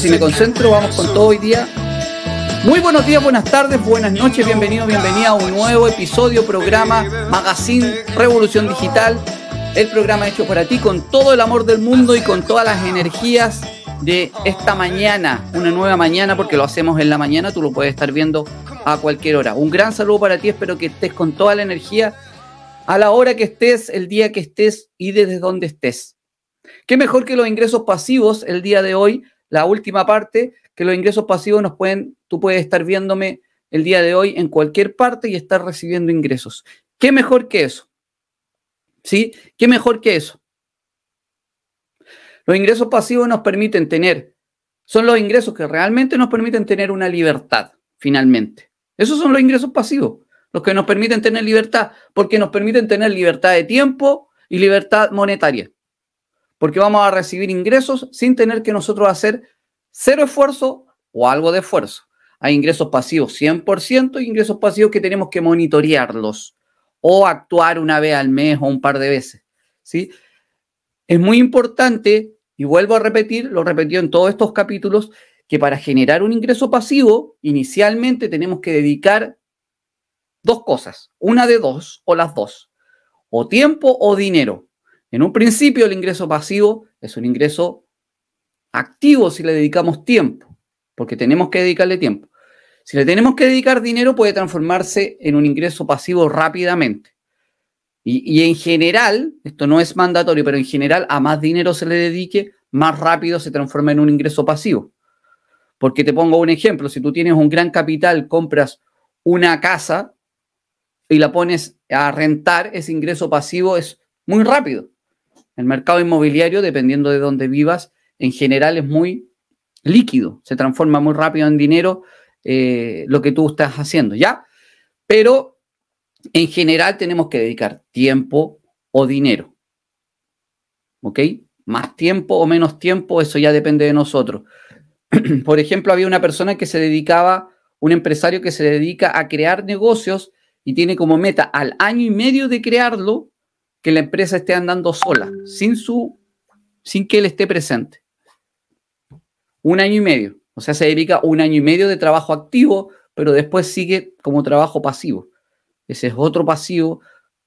Si me concentro, vamos con todo hoy día. Muy buenos días, buenas tardes, buenas noches, bienvenido, bienvenida a un nuevo episodio, programa, magazine, Revolución Digital, el programa hecho para ti con todo el amor del mundo y con todas las energías de esta mañana, una nueva mañana, porque lo hacemos en la mañana, tú lo puedes estar viendo a cualquier hora. Un gran saludo para ti, espero que estés con toda la energía a la hora que estés, el día que estés y desde donde estés. Qué mejor que los ingresos pasivos el día de hoy, la última parte, que los ingresos pasivos nos pueden, tú puedes estar viéndome el día de hoy en cualquier parte y estar recibiendo ingresos. ¿Qué mejor que eso? ¿Sí? ¿Qué mejor que eso? Los ingresos pasivos nos permiten tener, son los ingresos que realmente nos permiten tener una libertad, finalmente. Esos son los ingresos pasivos, los que nos permiten tener libertad, porque nos permiten tener libertad de tiempo y libertad monetaria porque vamos a recibir ingresos sin tener que nosotros hacer cero esfuerzo o algo de esfuerzo. Hay ingresos pasivos 100% y ingresos pasivos que tenemos que monitorearlos o actuar una vez al mes o un par de veces. ¿sí? Es muy importante, y vuelvo a repetir, lo repetido en todos estos capítulos, que para generar un ingreso pasivo, inicialmente tenemos que dedicar dos cosas, una de dos o las dos, o tiempo o dinero. En un principio el ingreso pasivo es un ingreso activo si le dedicamos tiempo, porque tenemos que dedicarle tiempo. Si le tenemos que dedicar dinero puede transformarse en un ingreso pasivo rápidamente. Y, en general, esto no es mandatorio, pero en general a más dinero se le dedique, más rápido se transforma en un ingreso pasivo. Porque te pongo un ejemplo, si tú tienes un gran capital, compras una casa y la pones a rentar, ese ingreso pasivo es muy rápido. El mercado inmobiliario, dependiendo de dónde vivas, en general es muy líquido, se transforma muy rápido en dinero eh, lo que tú estás haciendo, ¿ya? Pero en general tenemos que dedicar tiempo o dinero, ¿ok? Más tiempo o menos tiempo, eso ya depende de nosotros. Por ejemplo, había una persona que se dedicaba, un empresario que se dedica a crear negocios y tiene como meta al año y medio de crearlo que la empresa esté andando sola, sin, su, sin que él esté presente. Un año y medio. O sea, se dedica un año y medio de trabajo activo, pero después sigue como trabajo pasivo. Ese es otro pasivo,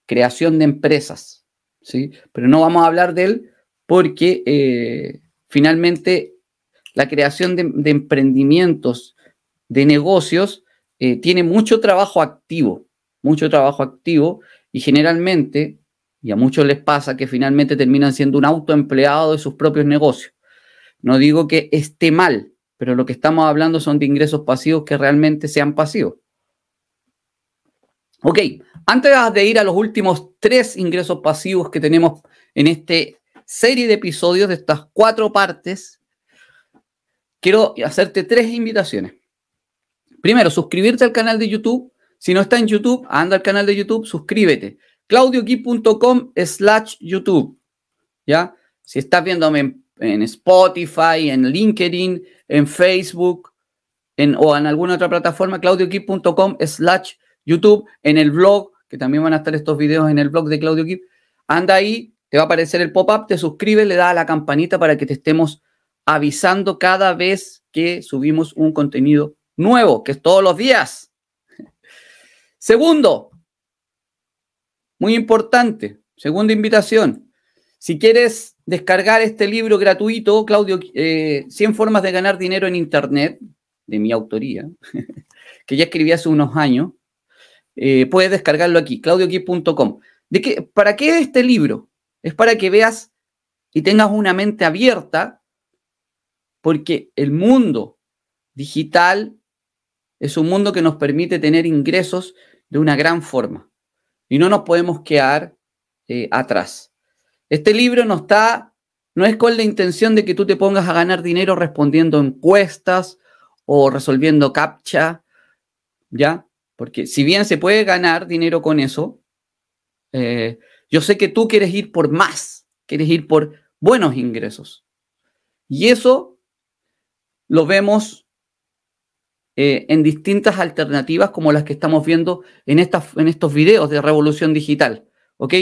creación de empresas. ¿sí? Pero no vamos a hablar de él porque eh, finalmente la creación de, emprendimientos, de negocios, eh, tiene mucho trabajo activo, mucho trabajo activo y generalmente y a muchos les pasa que finalmente terminan siendo un autoempleado de sus propios negocios. No digo que esté mal, pero lo que estamos hablando son de ingresos pasivos que realmente sean pasivos. Ok, antes de ir a los últimos tres ingresos pasivos que tenemos en esta serie de episodios de estas cuatro partes, quiero hacerte tres invitaciones. Primero, suscribirte al canal de YouTube. Si no está en YouTube, anda al canal de YouTube, suscríbete claudioqui.com slash YouTube. ¿Ya? Si estás viéndome en, Spotify, en LinkedIn, en Facebook en, o en alguna otra plataforma, claudioqui.com slash YouTube, en el blog, que también van a estar estos videos en el blog de Claudio. Anda ahí, te va a aparecer el pop-up, te suscribes, le da a la campanita para que te estemos avisando cada vez que subimos un contenido nuevo, que es todos los días. Segundo, muy importante, segunda invitación. Si quieres descargar este libro gratuito, Claudio, 100 eh, formas de ganar dinero en Internet, de mi autoría, que ya escribí hace unos años, eh, puedes descargarlo aquí, claudioqui.com. ¿De qué, ¿Para qué es este libro? Es para que veas y tengas una mente abierta, porque el mundo digital es un mundo que nos permite tener ingresos de una gran forma y no nos podemos quedar eh, atrás. Este libro no está, no es con la intención de que tú te pongas a ganar dinero respondiendo encuestas o resolviendo captcha, ¿ya? Porque si bien se puede ganar dinero con eso, eh, yo sé que tú quieres ir por más, quieres ir por buenos ingresos. Y eso lo vemos eh, en distintas alternativas como las que estamos viendo en, estas, en estos videos de revolución digital. ¿Ok?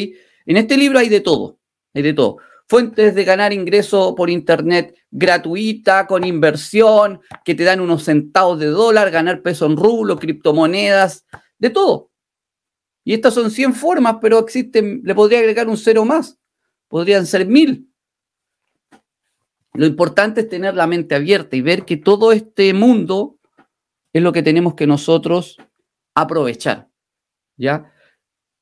En este libro hay de todo, hay de todo. fuentes de ganar ingreso por internet gratuita, con inversión, que te dan unos centavos de dólar, ganar peso en rublo, criptomonedas, de todo. Y estas son 100 formas, pero existen, le podría agregar un cero más. Podrían ser mil. Lo importante es tener la mente abierta y ver que todo este mundo es lo que tenemos que nosotros aprovechar. ¿Ya?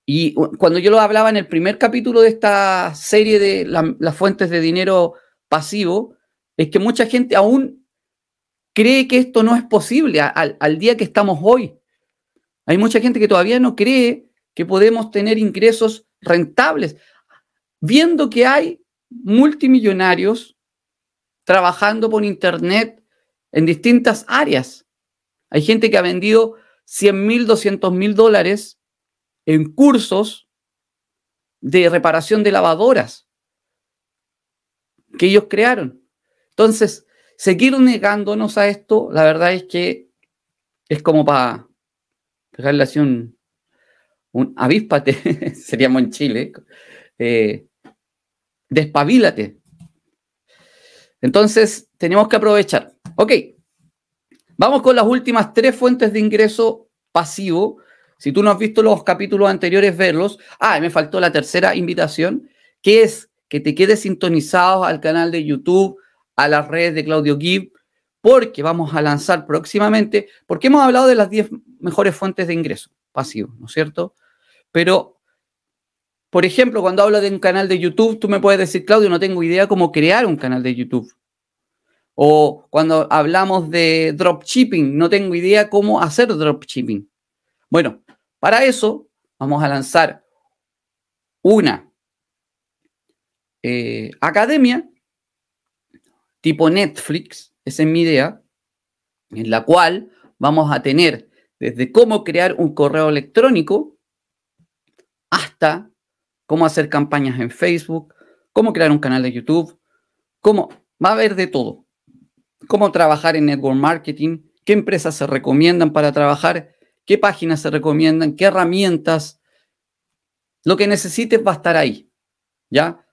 Y cuando yo lo hablaba en el primer capítulo de esta serie de las fuentes de dinero pasivo, es que mucha gente aún cree que esto no es posible al, al día que estamos hoy. Hay mucha gente que todavía no cree que podemos tener ingresos rentables, viendo que hay multimillonarios trabajando por Internet en distintas áreas. Hay gente que ha vendido 100 mil, 200 mil dólares en cursos de reparación de lavadoras que ellos crearon. Entonces, seguir negándonos a esto, la verdad es que es como para pegarle así un, un avíspate, seríamos en Chile, eh, despabilate. Entonces, tenemos que aprovechar. Ok, vamos con las últimas tres fuentes de ingreso pasivo si tú no has visto los capítulos anteriores, verlos. Ah, me faltó la tercera invitación, que es que te quedes sintonizado al canal de YouTube, a las redes de Claudio Gibb, porque vamos a lanzar próximamente, porque hemos hablado de las 10 mejores fuentes de ingreso pasivo, ¿no es cierto? Pero, por ejemplo, cuando hablo de un canal de YouTube, tú me puedes decir, Claudio, no tengo idea cómo crear un canal de YouTube. O cuando hablamos de dropshipping, no tengo idea cómo hacer dropshipping. Bueno, para eso, vamos a lanzar una eh, academia tipo Netflix, esa es mi idea, en la cual vamos a tener desde cómo crear un correo electrónico hasta cómo hacer campañas en Facebook, cómo crear un canal de YouTube, cómo va a haber de todo. Cómo trabajar en network marketing, qué empresas se recomiendan para trabajar qué páginas se recomiendan, qué herramientas. Lo que necesites va a estar ahí. ¿Ya?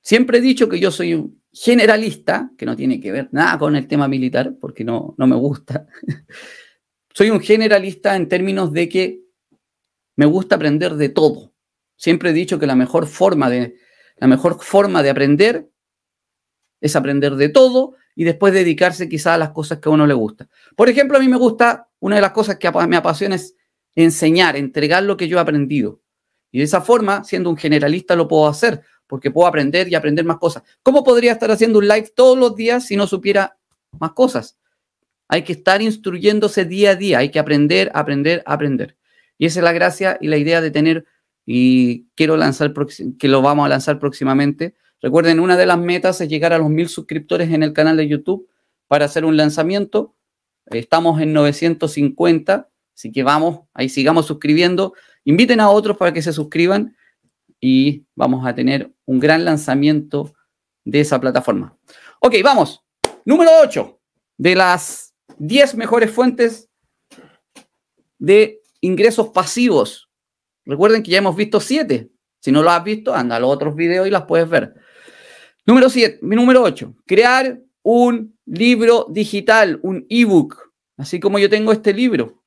Siempre he dicho que yo soy un generalista, que no tiene que ver nada con el tema militar, porque no, no me gusta. soy un generalista en términos de que me gusta aprender de todo. Siempre he dicho que la mejor forma de, la mejor forma de aprender es aprender de todo y después dedicarse quizá a las cosas que a uno le gusta. Por ejemplo, a mí me gusta, una de las cosas que me apasiona es enseñar, entregar lo que yo he aprendido. Y de esa forma, siendo un generalista, lo puedo hacer, porque puedo aprender y aprender más cosas. ¿Cómo podría estar haciendo un live todos los días si no supiera más cosas? Hay que estar instruyéndose día a día, hay que aprender, aprender, aprender. Y esa es la gracia y la idea de tener, y quiero lanzar, que lo vamos a lanzar próximamente, Recuerden, una de las metas es llegar a los mil suscriptores en el canal de YouTube para hacer un lanzamiento. Estamos en 950, así que vamos, ahí sigamos suscribiendo. Inviten a otros para que se suscriban y vamos a tener un gran lanzamiento de esa plataforma. Ok, vamos. Número 8 de las 10 mejores fuentes de ingresos pasivos. Recuerden que ya hemos visto 7. Si no lo has visto, anda a los otros videos y las puedes ver. Número 7, número 8, crear un libro digital, un ebook, así como yo tengo este libro.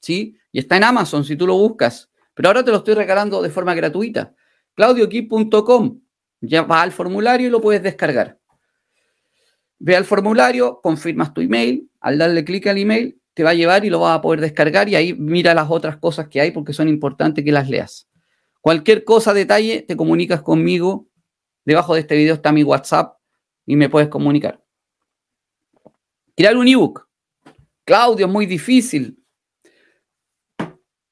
¿Sí? Y está en Amazon si tú lo buscas. Pero ahora te lo estoy regalando de forma gratuita. claudioquip.com. Ya va al formulario y lo puedes descargar. Ve al formulario, confirmas tu email. Al darle clic al email, te va a llevar y lo vas a poder descargar. Y ahí mira las otras cosas que hay porque son importantes que las leas. Cualquier cosa, detalle, te comunicas conmigo Debajo de este video está mi WhatsApp y me puedes comunicar. Crear un ebook. Claudio, es muy difícil.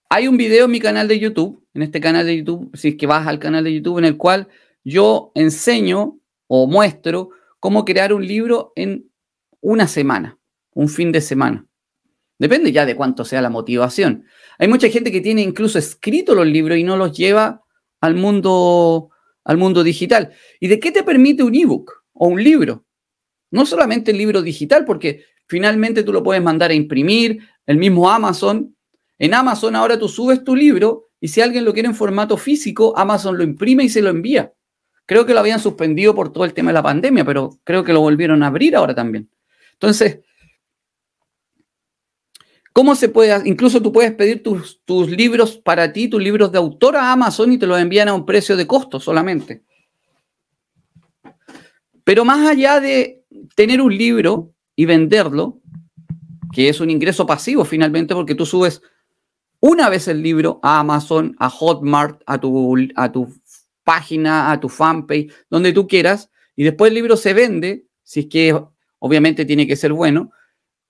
Hay un video en mi canal de YouTube, en este canal de YouTube, si es que vas al canal de YouTube, en el cual yo enseño o muestro cómo crear un libro en una semana, un fin de semana. Depende ya de cuánto sea la motivación. Hay mucha gente que tiene incluso escrito los libros y no los lleva al mundo al mundo digital. ¿Y de qué te permite un ebook o un libro? No solamente el libro digital, porque finalmente tú lo puedes mandar a imprimir, el mismo Amazon. En Amazon ahora tú subes tu libro y si alguien lo quiere en formato físico, Amazon lo imprime y se lo envía. Creo que lo habían suspendido por todo el tema de la pandemia, pero creo que lo volvieron a abrir ahora también. Entonces, ¿cómo se puede? Incluso tú puedes pedir tus, libros para ti, tus libros de autor a Amazon y te los envían a un precio de costo solamente. Pero más allá de tener un libro y venderlo, que es un ingreso pasivo finalmente, porque tú subes una vez el libro a Amazon, a Hotmart, a tu, a tu página, a tu fanpage, donde tú quieras, y después el libro se vende, si es que obviamente tiene que ser bueno,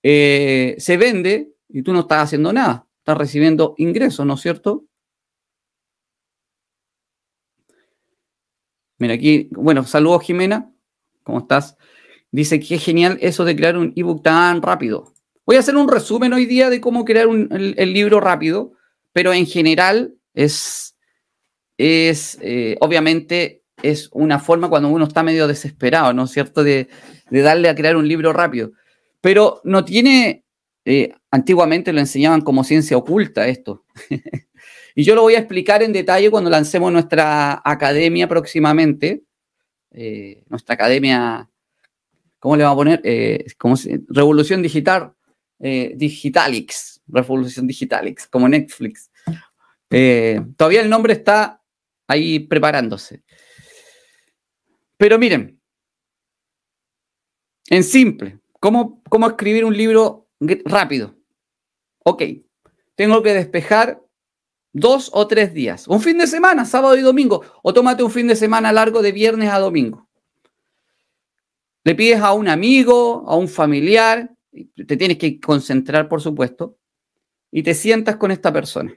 eh, se vende y tú no estás haciendo nada, estás recibiendo ingresos, ¿no es cierto? Mira aquí, bueno, saludos Jimena, ¿cómo estás? Dice que es genial eso de crear un ebook tan rápido. Voy a hacer un resumen hoy día de cómo crear el libro rápido, pero en general es es, eh, obviamente, es una forma cuando uno está medio desesperado, ¿no es cierto?, de, darle a crear un libro rápido. Pero no tiene, eh, antiguamente lo enseñaban como ciencia oculta esto. y yo lo voy a explicar en detalle cuando lancemos nuestra academia próximamente, eh, nuestra academia, ¿cómo le vamos a poner? como Revolución Digital, Digitalix, Revolución Digitalix, como Netflix. todavía el nombre está ahí preparándose. Pero miren, en simple, ¿cómo, cómo escribir un libro rápido? Ok, tengo que despejar dos o tres días, un fin de semana, sábado y domingo, o tómate un fin de semana largo de viernes a domingo. Le pides a un amigo, a un familiar, te tienes que concentrar, por supuesto, y te sientas con esta persona.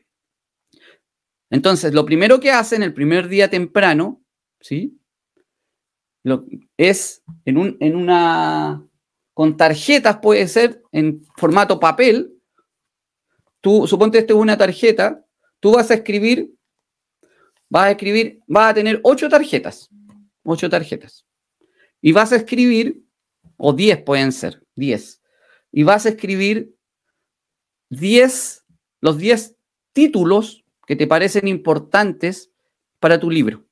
Entonces, lo primero que hacen el primer día temprano, ¿sí? Lo, es en, un, en una, con tarjetas puede ser en formato papel. Tú, suponte esto es una tarjeta, tú vas a escribir, vas a escribir, vas a tener ocho tarjetas, ocho tarjetas. Y vas a escribir, o diez pueden ser, diez. Y vas a escribir diez, los diez títulos que te parecen importantes para tu libro.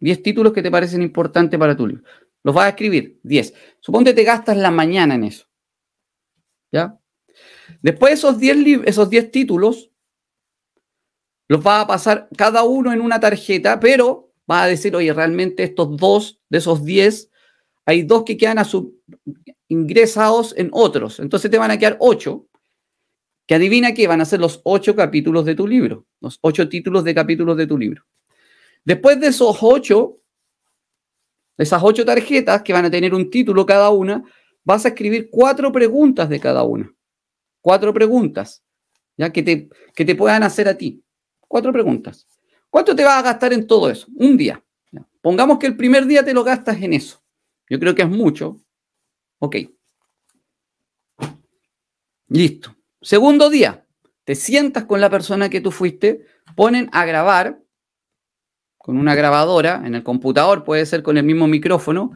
10 títulos que te parecen importantes para tu libro. Los vas a escribir, 10. Suponte te gastas la mañana en eso. ¿Ya? Después esos 10 esos 10 títulos los vas a pasar cada uno en una tarjeta, pero vas a decir, oye, realmente estos dos de esos 10, hay dos que quedan su, ingresados en otros. Entonces te van a quedar 8 que adivina qué van a ser los ocho capítulos de tu libro, los ocho títulos de capítulos de tu libro. Después de esos ocho, esas ocho tarjetas que van a tener un título cada una, vas a escribir cuatro preguntas de cada una. Cuatro preguntas, ya que te, que te puedan hacer a ti. Cuatro preguntas. ¿Cuánto te vas a gastar en todo eso? Un día. Pongamos que el primer día te lo gastas en eso. Yo creo que es mucho. Ok. Listo. Segundo día, te sientas con la persona que tú fuiste, ponen a grabar con una grabadora en el computador, puede ser con el mismo micrófono,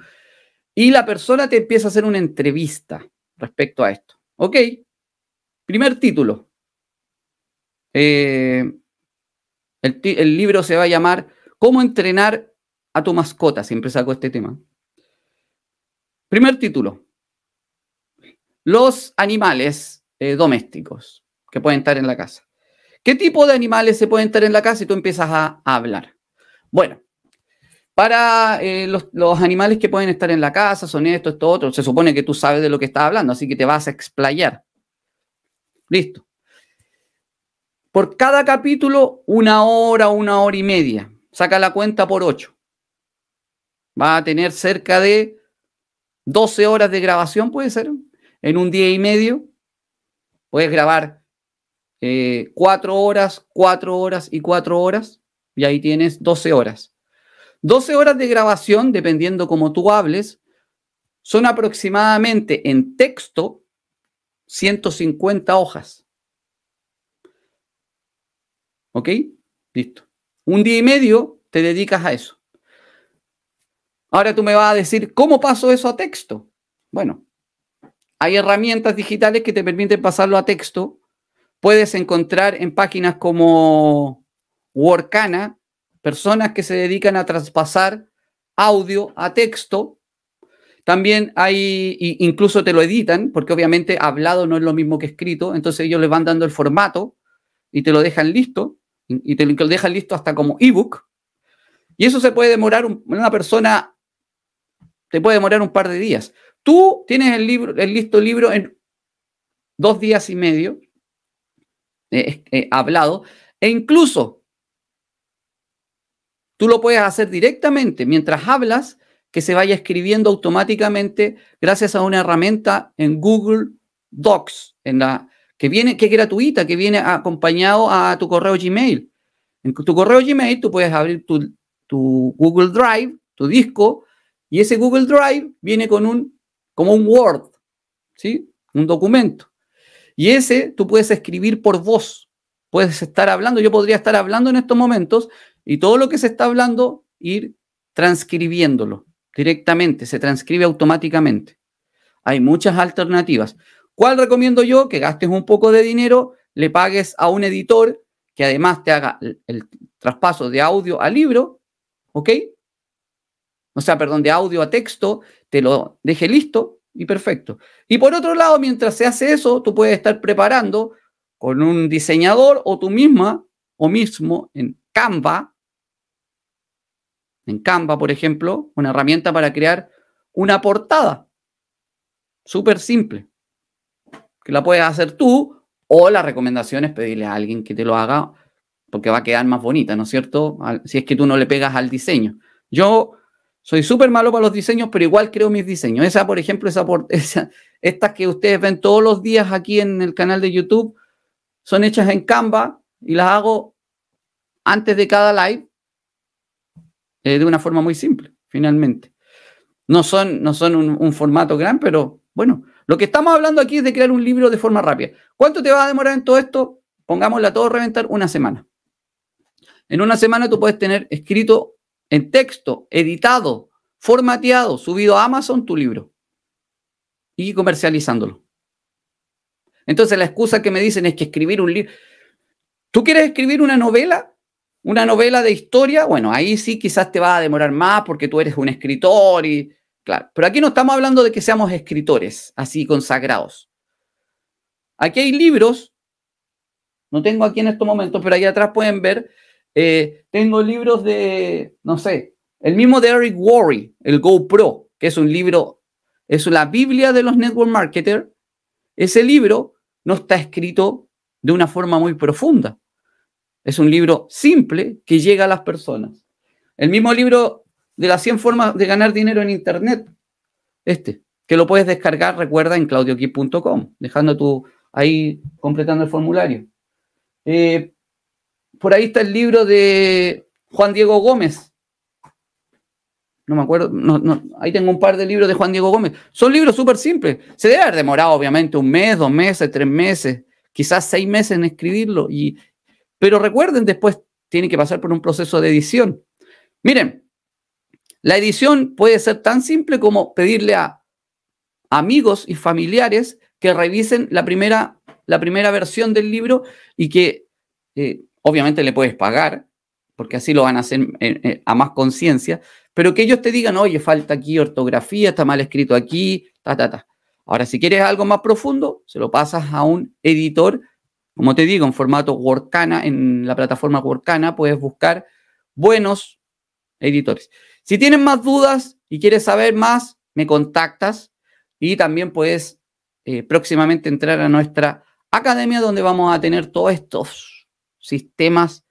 y la persona te empieza a hacer una entrevista respecto a esto. ¿Ok? Primer título. Eh, el, libro se va a llamar ¿Cómo entrenar a tu mascota? Siempre saco este tema. Primer título. Los animales eh, domésticos que pueden estar en la casa. ¿Qué tipo de animales se pueden estar en la casa y tú empiezas a, hablar? Bueno, para eh, los, animales que pueden estar en la casa, son estos, esto, otro, se supone que tú sabes de lo que estás hablando, así que te vas a explayar. Listo. Por cada capítulo, una hora, una hora y media. Saca la cuenta por ocho. Va a tener cerca de 12 horas de grabación, puede ser, en un día y medio. Puedes grabar eh, cuatro horas, cuatro horas y cuatro horas, y ahí tienes 12 horas. 12 horas de grabación, dependiendo cómo tú hables, son aproximadamente en texto 150 hojas. ¿Ok? Listo. Un día y medio te dedicas a eso. Ahora tú me vas a decir, ¿cómo paso eso a texto? Bueno, hay herramientas digitales que te permiten pasarlo a texto. Puedes encontrar en páginas como Workana personas que se dedican a traspasar audio a texto. También hay, incluso te lo editan, porque obviamente hablado no es lo mismo que escrito, entonces ellos les van dando el formato y te lo dejan listo, y te lo dejan listo hasta como ebook. Y eso se puede demorar, una persona te puede demorar un par de días. Tú tienes el, libro, el listo libro en dos días y medio, eh, eh, hablado, e incluso tú lo puedes hacer directamente mientras hablas, que se vaya escribiendo automáticamente gracias a una herramienta en Google Docs, en la, que viene, que es gratuita, que viene acompañado a tu correo Gmail. En tu correo Gmail tú puedes abrir tu, tu Google Drive, tu disco, y ese Google Drive viene con un, como un Word, ¿sí? Un documento. Y ese tú puedes escribir por voz. Puedes estar hablando, yo podría estar hablando en estos momentos y todo lo que se está hablando, ir transcribiéndolo directamente, se transcribe automáticamente. Hay muchas alternativas. ¿Cuál recomiendo yo? Que gastes un poco de dinero, le pagues a un editor que además te haga el, traspaso de audio a libro, ¿ok? O sea, perdón, de audio a texto, te lo deje listo y perfecto. Y por otro lado, mientras se hace eso, tú puedes estar preparando con un diseñador o tú misma o mismo en Canva, en Canva, por ejemplo, una herramienta para crear una portada. Súper simple. Que la puedes hacer tú o la recomendación es pedirle a alguien que te lo haga porque va a quedar más bonita, ¿no es cierto? Si es que tú no le pegas al diseño. Yo soy súper malo para los diseños, pero igual creo mis diseños. Esa, por ejemplo, esa, esa, estas que ustedes ven todos los días aquí en el canal de YouTube, son hechas en Canva y las hago antes de cada live eh, de una forma muy simple, finalmente. No son, no son un, formato gran, pero bueno, lo que estamos hablando aquí es de crear un libro de forma rápida. ¿Cuánto te va a demorar en todo esto? Pongámosla todo reventar una semana. En una semana tú puedes tener escrito en texto, editado, formateado, subido a Amazon tu libro y comercializándolo. Entonces la excusa que me dicen es que escribir un libro... ¿Tú quieres escribir una novela? ¿Una novela de historia? Bueno, ahí sí quizás te va a demorar más porque tú eres un escritor y... Claro, pero aquí no estamos hablando de que seamos escritores, así consagrados. Aquí hay libros, no tengo aquí en estos momentos, pero ahí atrás pueden ver eh, tengo libros de, no sé, el mismo de Eric Worre, el GoPro, que es un libro, es la Biblia de los network marketers. Ese libro no está escrito de una forma muy profunda. Es un libro simple que llega a las personas. El mismo libro de las 100 formas de ganar dinero en Internet, este, que lo puedes descargar, recuerda, en claudioquip.com, dejando tu, ahí, completando el formulario. Eh, por ahí está el libro de Juan Diego Gómez. No me acuerdo, ahí tengo un par de libros de Juan Diego Gómez. Son libros súper simples. Se debe haber demorado, obviamente, un mes, dos meses, tres meses, quizás seis meses en escribirlo. Y, pero recuerden, después tiene que pasar por un proceso de edición. Miren, la edición puede ser tan simple como pedirle a amigos y familiares que revisen la primera, la primera versión del libro y que eh, Obviamente le puedes pagar, porque así lo van a hacer eh, eh, a más conciencia, pero que ellos te digan, oye, falta aquí ortografía, está mal escrito aquí, ta, ta, ta. Ahora, si quieres algo más profundo, se lo pasas a un editor, como te digo, en formato Workana, en la plataforma Workana, puedes buscar buenos editores. Si tienes más dudas y quieres saber más, me contactas y también puedes eh, próximamente entrar a nuestra academia donde vamos a tener todos estos sistemas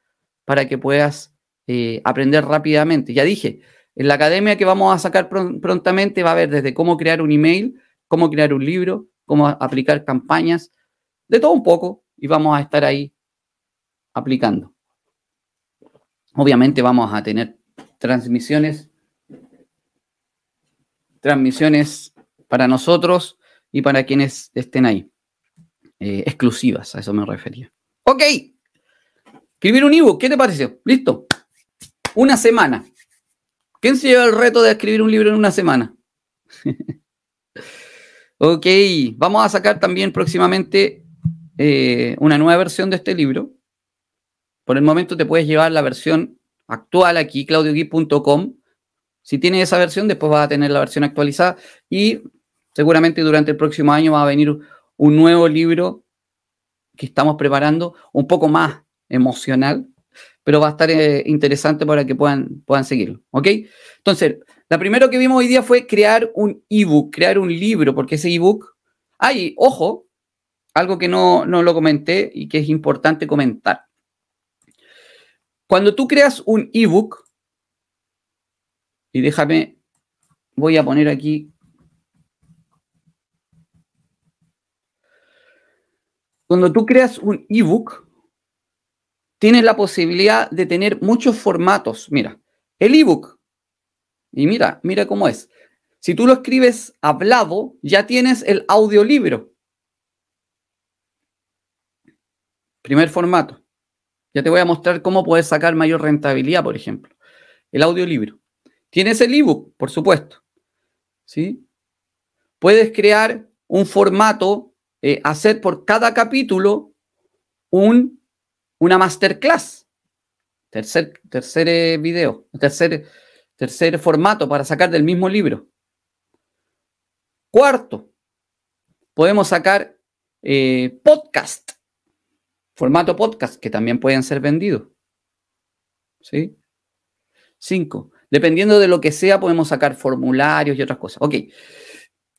para que puedas eh, aprender rápidamente. Ya dije, en la academia que vamos a sacar prontamente va a haber desde cómo crear un email, cómo crear un libro, cómo aplicar campañas, de todo un poco, y vamos a estar ahí aplicando. Obviamente vamos a tener transmisiones, transmisiones para nosotros y para quienes estén ahí, eh, exclusivas, a eso me refería. Ok. Escribir un ebook, ¿qué te pareció? Listo. Una semana. ¿Quién se lleva el reto de escribir un libro en una semana? ok, vamos a sacar también próximamente eh, una nueva versión de este libro. Por el momento te puedes llevar la versión actual aquí, claudioguy.com. Si tienes esa versión, después vas a tener la versión actualizada y seguramente durante el próximo año va a venir un nuevo libro que estamos preparando, un poco más emocional, pero va a estar eh, interesante para que puedan, puedan seguirlo. ¿Ok? Entonces, la primero que vimos hoy día fue crear un ebook, crear un libro, porque ese ebook, hay, ojo, algo que no, no lo comenté y que es importante comentar. Cuando tú creas un ebook, y déjame, voy a poner aquí. Cuando tú creas un ebook, tienes la posibilidad de tener muchos formatos. Mira, el ebook, y mira, mira cómo es. Si tú lo escribes hablado, ya tienes el audiolibro. Primer formato. Ya te voy a mostrar cómo puedes sacar mayor rentabilidad, por ejemplo. El audiolibro. Tienes el ebook, por supuesto. ¿Sí? Puedes crear un formato, eh, hacer por cada capítulo un, una masterclass. Tercer, tercer eh, video, tercer, tercer formato para sacar del mismo libro. Cuarto, podemos sacar eh, podcast, formato podcast, que también pueden ser vendidos. ¿Sí? Cinco, Dependiendo de lo que sea, podemos sacar formularios y otras cosas. Ok.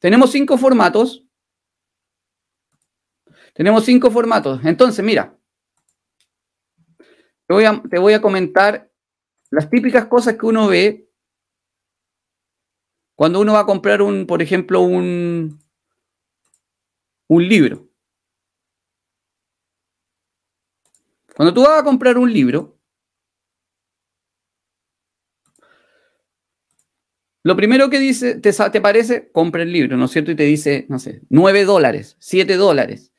Tenemos cinco formatos. Tenemos cinco formatos. Entonces, mira. Te voy a, te voy a comentar las típicas cosas que uno ve cuando uno va a comprar un, por ejemplo, un, un libro. Cuando tú vas a comprar un libro, Lo primero que dice, te, te parece, compra el libro, ¿no es cierto? Y te dice, no sé, 9 dólares, 7 dólares,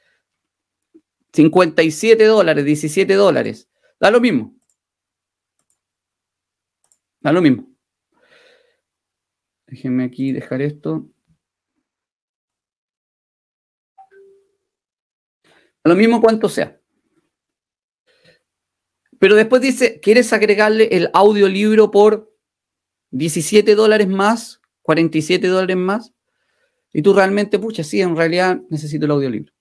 57 dólares, 17 dólares. Da lo mismo. Da lo mismo. Déjenme aquí dejar esto. Da lo mismo cuánto sea. Pero después dice, ¿quieres agregarle el audiolibro por 17 dólares más, 47 dólares más, y tú realmente, pucha, sí, en realidad necesito el audiolibro.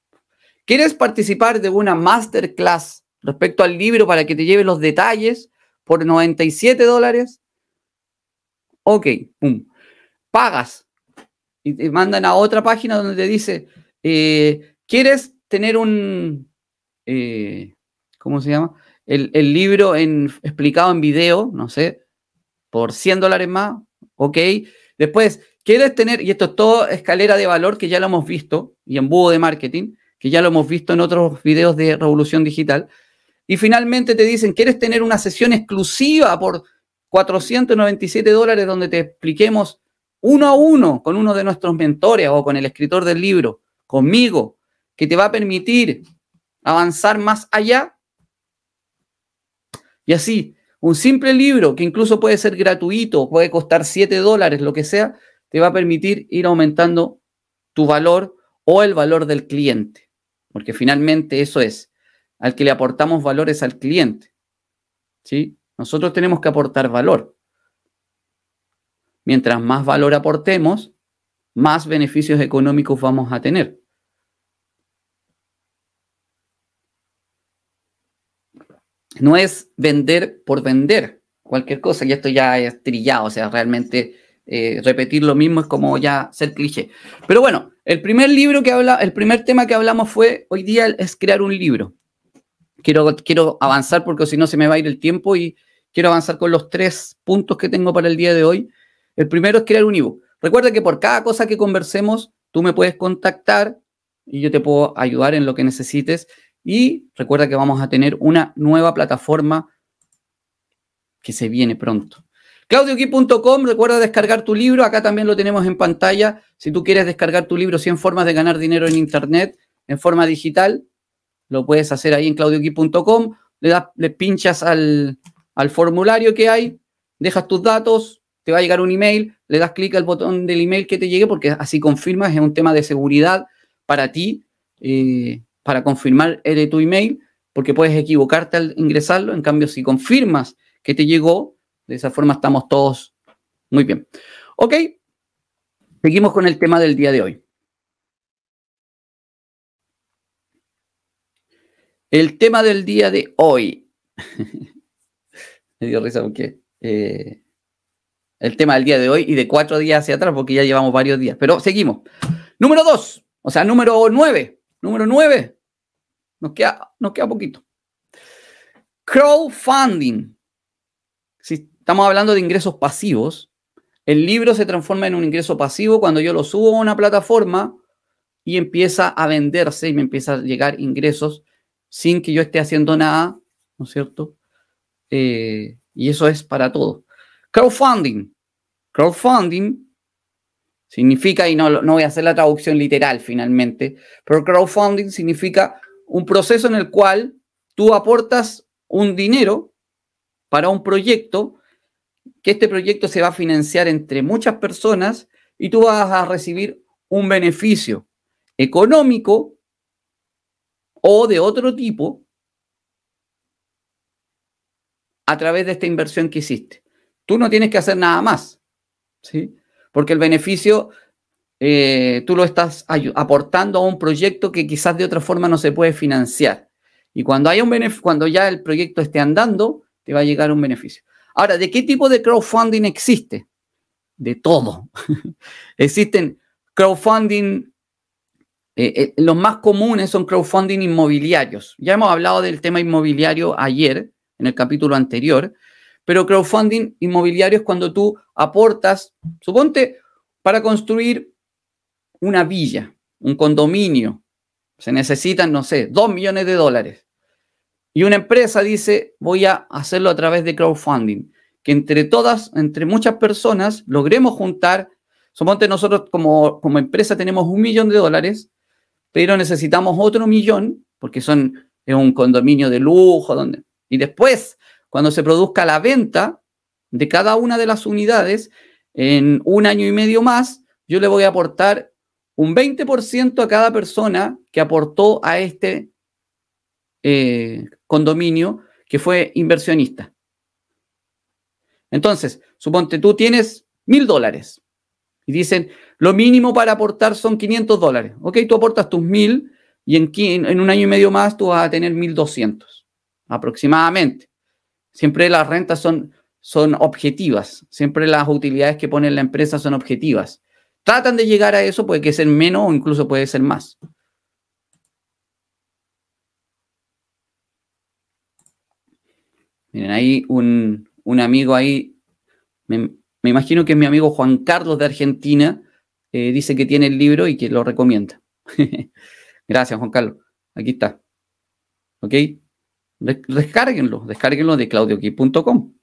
¿Quieres participar de una masterclass respecto al libro para que te lleve los detalles por 97 dólares? Ok, pum. Pagas y te mandan a otra página donde te dice, eh, ¿quieres tener un, eh, ¿cómo se llama? El, libro en, explicado en video, no sé, por 100 dólares más, ok. Después, quieres tener, y esto es todo escalera de valor que ya lo hemos visto, y embudo de marketing, que ya lo hemos visto en otros videos de Revolución Digital. Y finalmente te dicen, ¿quieres tener una sesión exclusiva por 497 dólares donde te expliquemos uno a uno con uno de nuestros mentores o con el escritor del libro, conmigo, que te va a permitir avanzar más allá? Y así, un simple libro que incluso puede ser gratuito, puede costar 7 dólares, lo que sea, te va a permitir ir aumentando tu valor o el valor del cliente. Porque finalmente eso es, al que le aportamos valores al cliente. ¿Sí? Nosotros tenemos que aportar valor. Mientras más valor aportemos, más beneficios económicos vamos a tener. No es vender por vender cualquier cosa, y esto ya es trillado, o sea, realmente eh, repetir lo mismo es como ya ser cliché. Pero bueno, el primer libro que habla, el primer tema que hablamos fue hoy día es crear un libro. Quiero, quiero avanzar porque si no se me va a ir el tiempo y quiero avanzar con los tres puntos que tengo para el día de hoy. El primero es crear un ebook. Recuerda que por cada cosa que conversemos, tú me puedes contactar y yo te puedo ayudar en lo que necesites. Y recuerda que vamos a tener una nueva plataforma que se viene pronto. ClaudioKey.com, recuerda descargar tu libro, acá también lo tenemos en pantalla. Si tú quieres descargar tu libro 100 formas de ganar dinero en Internet en forma digital, lo puedes hacer ahí en claudiokey.com, le, le pinchas al, al formulario que hay, dejas tus datos, te va a llegar un email, le das clic al botón del email que te llegue porque así confirmas, es un tema de seguridad para ti. Eh, para confirmar de tu email, porque puedes equivocarte al ingresarlo. En cambio, si confirmas que te llegó, de esa forma estamos todos Muy bien. Ok, seguimos con el tema del día de hoy. El tema del día de hoy. Me dio risa porque eh, el tema del día de hoy y de cuatro días hacia atrás, porque ya llevamos varios días. Pero seguimos. Número dos, o sea, número nueve. Número nueve. Nos queda, nos queda poquito. Crowdfunding. Si estamos hablando de ingresos pasivos, el libro se transforma en un ingreso pasivo cuando yo lo subo a una plataforma y empieza a venderse y me empieza a llegar ingresos sin que yo esté haciendo nada, ¿no es cierto? Eh, y eso es para todo. Crowdfunding. Crowdfunding significa, y no, no voy a hacer la traducción literal finalmente, pero crowdfunding significa un proceso en el cual tú aportas un dinero para un proyecto, que este proyecto se va a financiar entre muchas personas y tú vas a recibir un beneficio económico o de otro tipo a través de esta inversión que hiciste. Tú no tienes que hacer nada más, ¿sí? Porque el beneficio eh, tú lo estás aportando a un proyecto que quizás de otra forma no se puede financiar. Y cuando, haya un cuando ya el proyecto esté andando, te va a llegar un beneficio. Ahora, ¿de qué tipo de crowdfunding existe? De todo. Existen crowdfunding eh, eh, los más comunes son crowdfunding inmobiliarios. Ya hemos hablado del tema inmobiliario ayer, en el capítulo anterior, pero crowdfunding inmobiliario es cuando tú aportas, suponte, para construir una villa, un condominio. Se necesitan, no sé, dos millones de dólares. Y una empresa dice, voy a hacerlo a través de crowdfunding, que entre todas, entre muchas personas, logremos juntar, suponte nosotros como, como empresa tenemos un millón de dólares, pero necesitamos otro millón, porque son, es un condominio de lujo, donde, y después, cuando se produzca la venta de cada una de las unidades, en un año y medio más, yo le voy a aportar un 20% a cada persona que aportó a este eh, condominio que fue inversionista. Entonces, suponte tú tienes mil dólares y dicen, lo mínimo para aportar son 500 dólares. Ok, tú aportas tus 1000 y en, en un año y medio más tú vas a tener 1200 aproximadamente. Siempre las rentas son, son objetivas, siempre las utilidades que pone la empresa son objetivas. Tratan de llegar a eso, puede que ser menos o incluso puede ser más. Miren, hay un, un amigo ahí, me, me imagino que es mi amigo Juan Carlos de Argentina, eh, dice que tiene el libro y que lo recomienda. Gracias, Juan Carlos. Aquí está. ¿Ok? Descárguenlo, descárguenlo de claudioqui.com.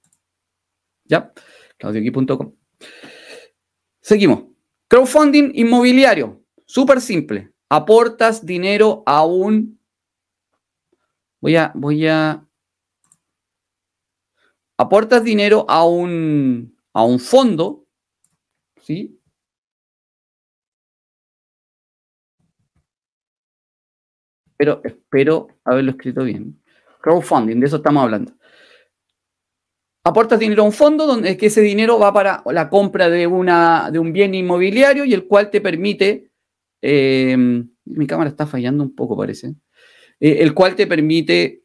¿Ya? claudioqui.com. Seguimos. Crowdfunding inmobiliario. Súper simple. Aportas dinero a un... Voy a... Voy a... Aportas dinero a un, a un fondo, ¿sí? pero espero haberlo escrito bien. Crowdfunding, de eso estamos hablando. Aportas dinero a un fondo donde que ese dinero va para la compra de, una, de un bien inmobiliario y el cual te permite, em, mi cámara está fallando un poco parece, eh, el cual te permite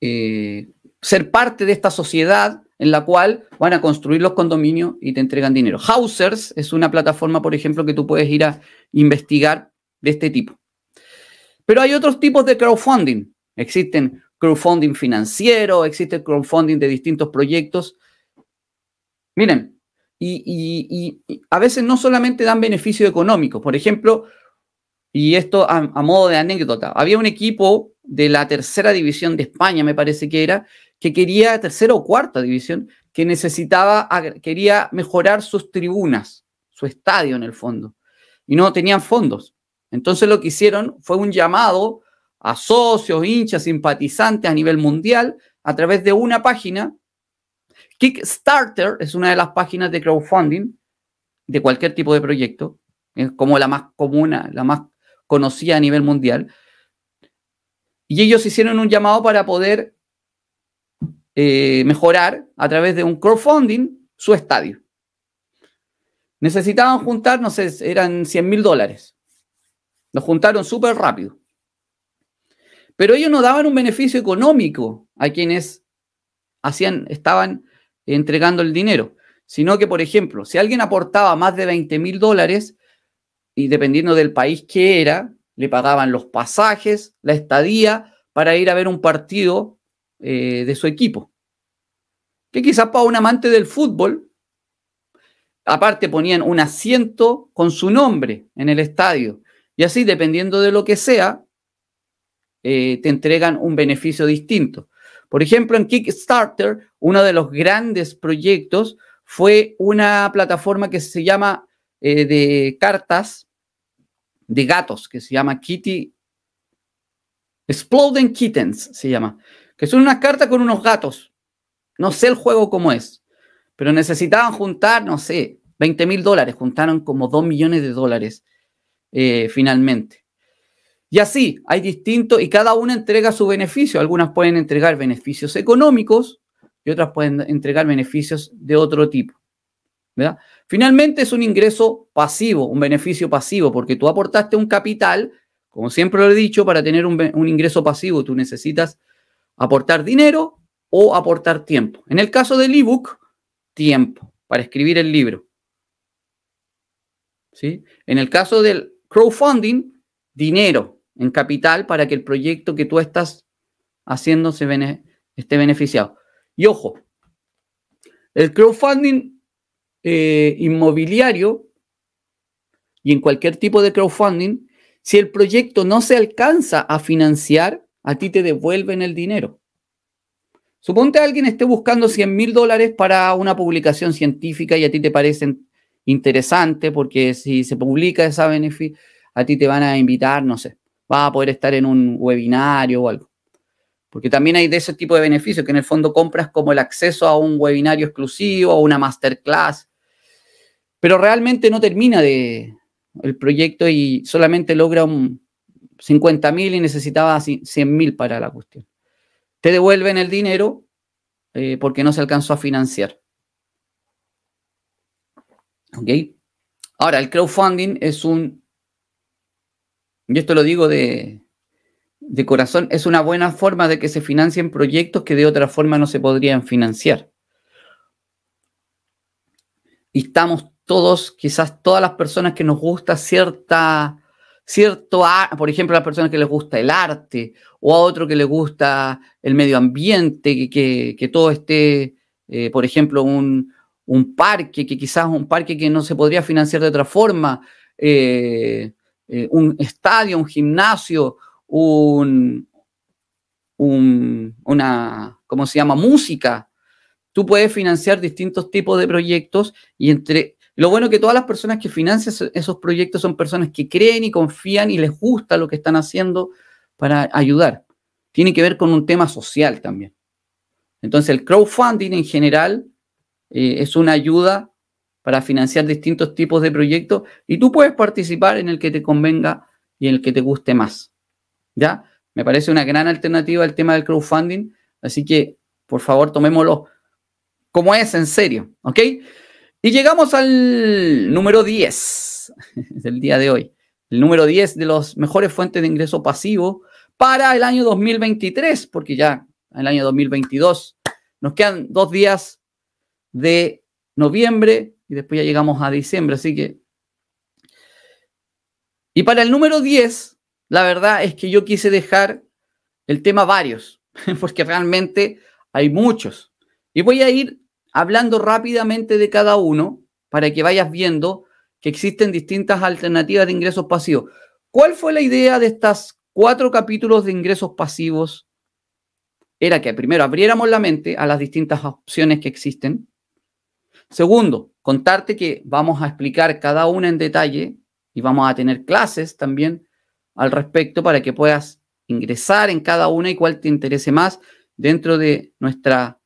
eh, ser parte de esta sociedad en la cual van a construir los condominios y te entregan dinero. Housers es una plataforma, por ejemplo, que tú puedes ir a investigar de este tipo. Pero hay otros tipos de crowdfunding. Existen crowdfunding financiero, existe crowdfunding de distintos proyectos. Miren, y, a veces no solamente dan beneficio económico. Por ejemplo, y esto a, modo de anécdota, había un equipo de la tercera división de España, me parece que era, que quería, tercera o cuarta división, que necesitaba, quería mejorar sus tribunas, su estadio en el fondo, y no tenían fondos. Entonces lo que hicieron fue un llamado a socios, hinchas, simpatizantes a nivel mundial a través de una página. Kickstarter es una de las páginas de crowdfunding de cualquier tipo de proyecto, es como la más común, la más conocida a nivel mundial. Y ellos hicieron un llamado para poder eh, mejorar a través de un crowdfunding su estadio. Necesitaban juntar, no sé, eran 100 mil dólares. Lo juntaron súper rápido. Pero ellos no daban un beneficio económico a quienes hacían, estaban entregando el dinero, sino que, por ejemplo, si alguien aportaba más de 20 mil dólares, y dependiendo del país que era, le pagaban los pasajes, la estadía, para ir a ver un partido eh, de su equipo. Que quizás para un amante del fútbol, aparte ponían un asiento con su nombre en el estadio. Y así, dependiendo de lo que sea, eh, te entregan un beneficio distinto. Por ejemplo, en Kickstarter, uno de los grandes proyectos fue una plataforma que se llama eh, de cartas de gatos, que se llama Kitty Exploding Kittens, se llama, que son unas cartas con unos gatos. No sé el juego cómo es, pero necesitaban juntar, no sé, 20 mil dólares, juntaron como 2 millones de dólares eh, finalmente. Y así, hay distintos, y cada una entrega su beneficio. Algunas pueden entregar beneficios económicos y otras pueden entregar beneficios de otro tipo. Finalmente es un ingreso pasivo, un beneficio pasivo, porque tú aportaste un capital, como siempre lo he dicho, para tener un, un ingreso pasivo tú necesitas aportar dinero o aportar tiempo. En el caso del ebook, tiempo para escribir el libro. ¿Sí? En el caso del crowdfunding, dinero en capital para que el proyecto que tú estás haciendo se esté beneficiado. Y ojo, el crowdfunding eh, inmobiliario y en cualquier tipo de crowdfunding, si el proyecto no se alcanza a financiar, a ti te devuelven el dinero. Suponte alguien esté buscando 100 mil dólares para una publicación científica y a ti te parece interesante porque si se publica esa beneficio, a ti te van a invitar, no sé, va a poder estar en un webinario o algo. Porque también hay de ese tipo de beneficios que en el fondo compras como el acceso a un webinario exclusivo o una masterclass, pero realmente no termina de el proyecto y solamente logra un 50 mil y necesitaba 100 mil para la cuestión. Te devuelven el dinero eh, porque no se alcanzó a financiar. ¿Ok? Ahora, el crowdfunding es un y esto lo digo de, corazón, es una buena forma de que se financien proyectos que de otra forma no se podrían financiar. Y estamos todos, quizás todas las personas que nos gusta cierta, cierto, por ejemplo, las personas que les gusta el arte o a otro que les gusta el medio ambiente, que, todo esté, eh, por ejemplo, un, parque, que quizás un parque que no se podría financiar de otra forma, eh, eh, un estadio, un gimnasio, un, una, ¿cómo se llama? Música. Tú puedes financiar distintos tipos de proyectos y entre... Lo bueno es que todas las personas que financian esos proyectos son personas que creen y confían y les gusta lo que están haciendo para ayudar. Tiene que ver con un tema social también. Entonces el crowdfunding en general eh, es una ayuda para financiar distintos tipos de proyectos y tú puedes participar en el que te convenga y en el que te guste más. ¿Ya? Me parece una gran alternativa el tema del crowdfunding, así que por favor tomémoslo como es, en serio, ¿ok? Y llegamos al número 10 del día de hoy. El número 10 de las mejores fuentes de ingreso pasivo para el año 2023, porque ya el año 2022 nos quedan dos días de noviembre y después ya llegamos a diciembre, así que... Y para el número 10, la verdad es que yo quise dejar el tema varios, porque realmente hay muchos. Y voy a ir hablando rápidamente de cada uno para que vayas viendo que existen distintas alternativas de ingresos pasivos. ¿Cuál fue la idea de estas cuatro capítulos de ingresos pasivos? Era que primero abriéramos la mente a las distintas opciones que existen. Segundo, contarte que vamos a explicar cada una en detalle y vamos a tener clases también al respecto para que puedas ingresar en cada una y cuál te interese más dentro de nuestra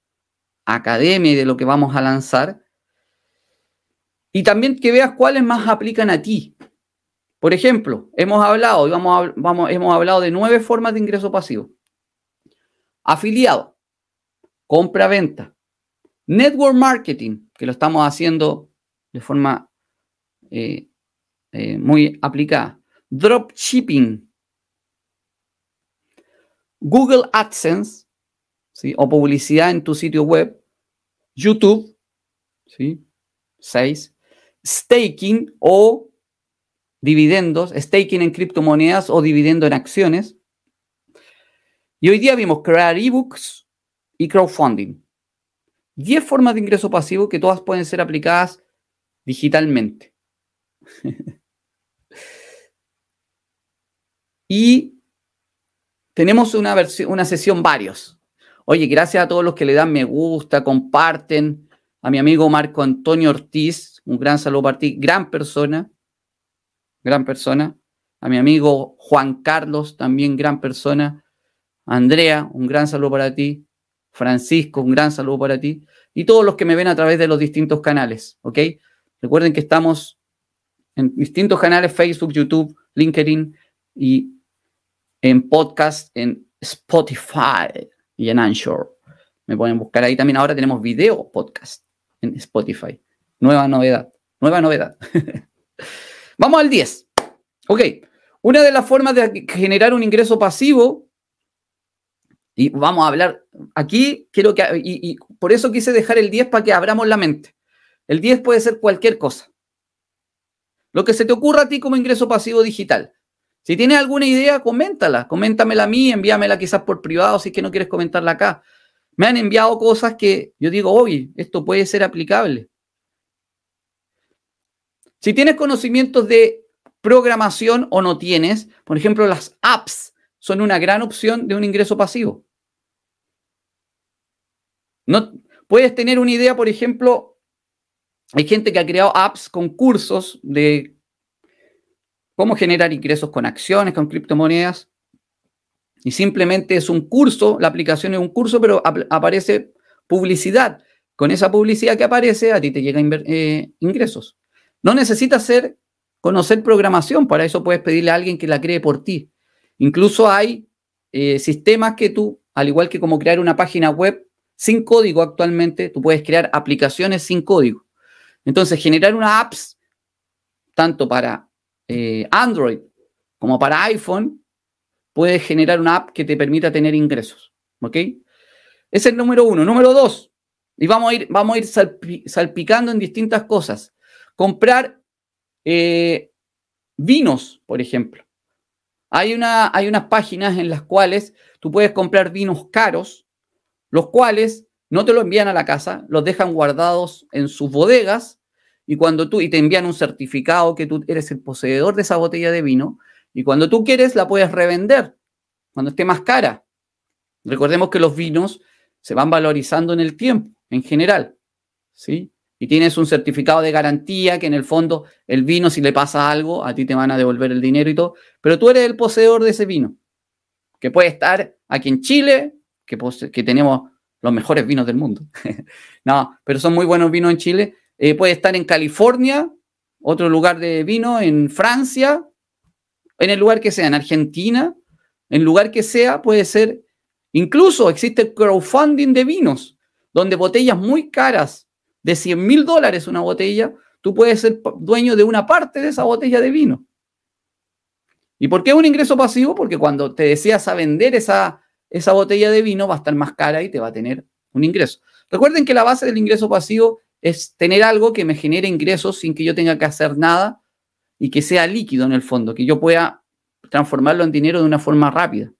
academia y de lo que vamos a lanzar. Y también que veas cuáles más aplican a ti. Por ejemplo, hemos hablado, vamos, hemos hablado de nueve formas de ingreso pasivo. Afiliado, compra-venta, Network marketing, que lo estamos haciendo de forma eh, eh, muy aplicada. Dropshipping. Google AdSense, ¿sí? o publicidad en tu sitio web. YouTube, ¿sí? 6. Staking o dividendos, staking en criptomonedas o dividendo en acciones. Y hoy día vimos crear ebooks y crowdfunding. 10 formas de ingreso pasivo que todas pueden ser aplicadas digitalmente. y tenemos una, una sesión varios. Oye, gracias a todos los que le dan me gusta, comparten. A mi amigo Marco Antonio Ortiz, un gran saludo para ti, gran persona, gran persona. A mi amigo Juan Carlos, también gran persona. Andrea, un gran saludo para ti. Francisco, un gran saludo para ti. Y todos los que me ven a través de los distintos canales, ¿ok? Recuerden que estamos en distintos canales, Facebook, YouTube, LinkedIn y en podcast, en Spotify y en Anchor. Me pueden buscar ahí también. Ahora tenemos video podcast en Spotify. Nueva novedad, nueva novedad. Vamos al 10. Ok, una de las formas de generar un ingreso pasivo, y vamos a hablar aquí, quiero que, y, por eso quise dejar el 10 para que abramos la mente. El 10 puede ser cualquier cosa. Lo que se te ocurra a ti como ingreso pasivo digital. Si tienes alguna idea, coméntala. Coméntamela a mí, envíamela quizás por privado si es que no quieres comentarla acá. Me han enviado cosas que yo digo, oye, esto puede ser aplicable. Si tienes conocimientos de programación o no tienes, por ejemplo, las apps son una gran opción de un ingreso pasivo. No, puedes tener una idea, por ejemplo, hay gente que ha creado apps con cursos de cómo generar ingresos con acciones, con criptomonedas. Y simplemente es un curso, la aplicación es un curso, pero aparece publicidad. Con esa publicidad que aparece, a ti te llegan eh, ingresos. No necesitas ser, conocer programación, para eso puedes pedirle a alguien que la cree por ti. Incluso hay eh, sistemas que tú, al igual que como crear una página web sin código actualmente, tú puedes crear aplicaciones sin código. Entonces, generar una apps, tanto para eh, Android como para iPhone, puedes generar una app que te permita tener ingresos. ¿Ok? Ese es el número uno. Número dos, y vamos a ir, vamos a ir salpicando en distintas cosas. Comprar eh, vinos, por ejemplo. Hay, una, hay unas páginas en las cuales tú puedes comprar vinos caros, los cuales no te lo envían a la casa, los dejan guardados en sus bodegas y cuando tú y te envían un certificado que tú eres el poseedor de esa botella de vino y cuando tú quieres la puedes revender cuando esté más cara. Recordemos que los vinos se van valorizando en el tiempo en general, ¿sí? Y tienes un certificado de garantía que en el fondo el vino si le pasa algo a ti te van a devolver el dinero y todo, pero tú eres el poseedor de ese vino, que puede estar aquí en Chile, que, que tenemos los mejores vinos del mundo. no, pero son muy buenos vinos en Chile. Eh, puede estar en California, otro lugar de vino, en Francia, en el lugar que sea, en Argentina, en lugar que sea, puede ser. Incluso existe crowdfunding de vinos, donde botellas muy caras, de 100 mil dólares una botella, tú puedes ser dueño de una parte de esa botella de vino. ¿Y por qué un ingreso pasivo? Porque cuando te deseas a vender esa, esa botella de vino va a estar más cara y te va a tener un ingreso. Recuerden que la base del ingreso pasivo es tener algo que me genere ingresos sin que yo tenga que hacer nada y que sea líquido en el fondo, que yo pueda transformarlo en dinero de una forma rápida.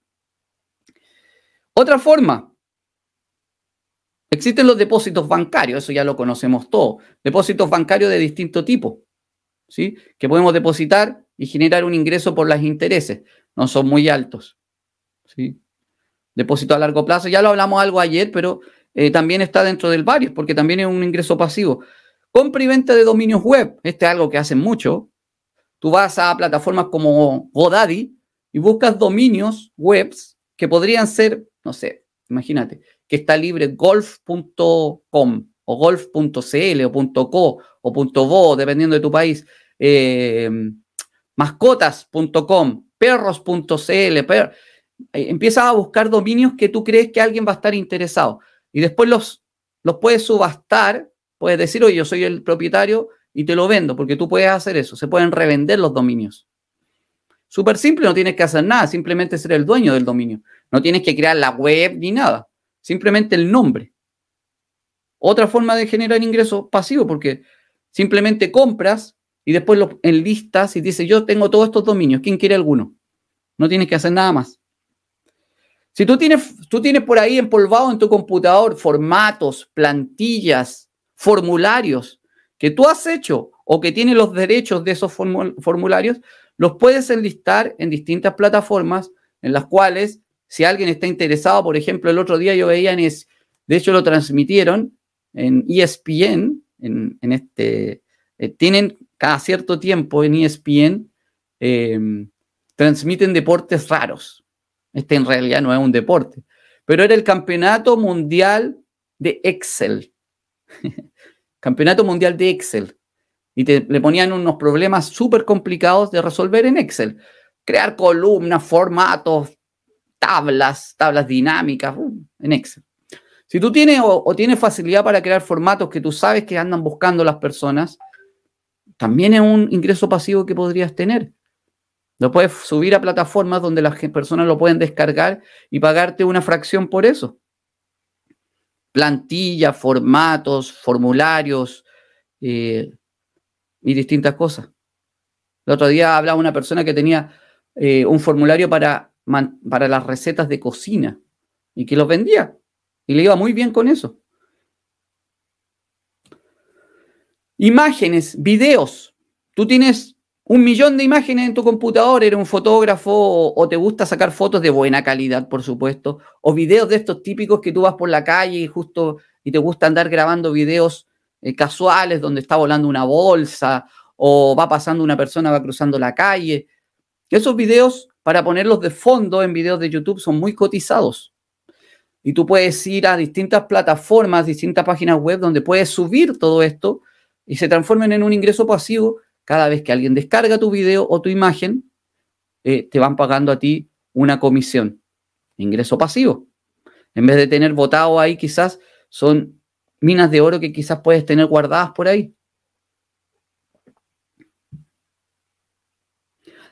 Otra forma, existen los depósitos bancarios, eso ya lo conocemos todos, depósitos bancarios de distinto tipo, ¿sí? que podemos depositar y generar un ingreso por los intereses, no son muy altos. ¿sí? Depósito a largo plazo, ya lo hablamos algo ayer, pero eh, también está dentro del varios, porque también es un ingreso pasivo. Compra y venta de dominios web, este es algo que hacen mucho. Tú vas a plataformas como GoDaddy y buscas dominios webs que podrían ser, no sé, imagínate, que está libre golf.com o golf.cl o .co o .vo, dependiendo de tu país. Eh, mascotas.com, perros.cl, eh, empiezas a buscar dominios que tú crees que alguien va a estar interesado y después los, los puedes subastar, puedes decir, oye, yo soy el propietario y te lo vendo, porque tú puedes hacer eso, se pueden revender los dominios. Súper simple, no tienes que hacer nada, simplemente ser el dueño del dominio. No tienes que crear la web ni nada, simplemente el nombre. Otra forma de generar ingresos pasivo, porque simplemente compras y después lo enlistas y dices, yo tengo todos estos dominios, ¿quién quiere alguno? No tienes que hacer nada más. Si tú tienes, tú tienes por ahí empolvado en tu computador formatos, plantillas, formularios que tú has hecho o que tienen los derechos de esos formularios, los puedes enlistar en distintas plataformas en las cuales, si alguien está interesado, por ejemplo, el otro día yo veía en, es, de hecho lo transmitieron en ESPN, en, este, eh, tienen cada cierto tiempo en ESPN, em, transmiten deportes raros. Este en realidad no es un deporte, pero era el campeonato mundial de Excel. campeonato mundial de Excel y te, le ponían unos problemas súper complicados de resolver en Excel. Crear columnas, formatos, tablas, tablas dinámicas uh, en Excel. Si tú tienes o, tienes facilidad para crear formatos que tú sabes que andan buscando las personas, también es un ingreso pasivo que podrías tener. Lo puedes subir a plataformas donde las personas lo pueden descargar y pagarte una fracción por eso. Plantillas, formatos, formularios, eh, y distintas cosas. El otro día hablaba una persona que tenía eh, un formulario para, para las recetas de cocina y que los vendía y le iba muy bien con eso. Imágenes, videos. Tú tienes un millón de imágenes en tu computador, eres un fotógrafo o, te gusta sacar fotos de buena calidad, por supuesto, o videos de estos típicos que tú vas por la calle y justo y te gusta andar grabando videos eh, casuales donde está volando una bolsa o va pasando una persona, va cruzando la calle. Esos videos, para ponerlos de fondo en videos de YouTube, son muy cotizados. Y tú puedes ir a distintas plataformas, distintas páginas web donde puedes subir todo esto y se transformen en un ingreso pasivo. Cada vez que alguien descarga tu video o tu imagen, eh, te van pagando a ti una comisión. Ingreso pasivo. En vez de tener votado ahí, quizás son minas de oro que quizás puedes tener guardadas por ahí.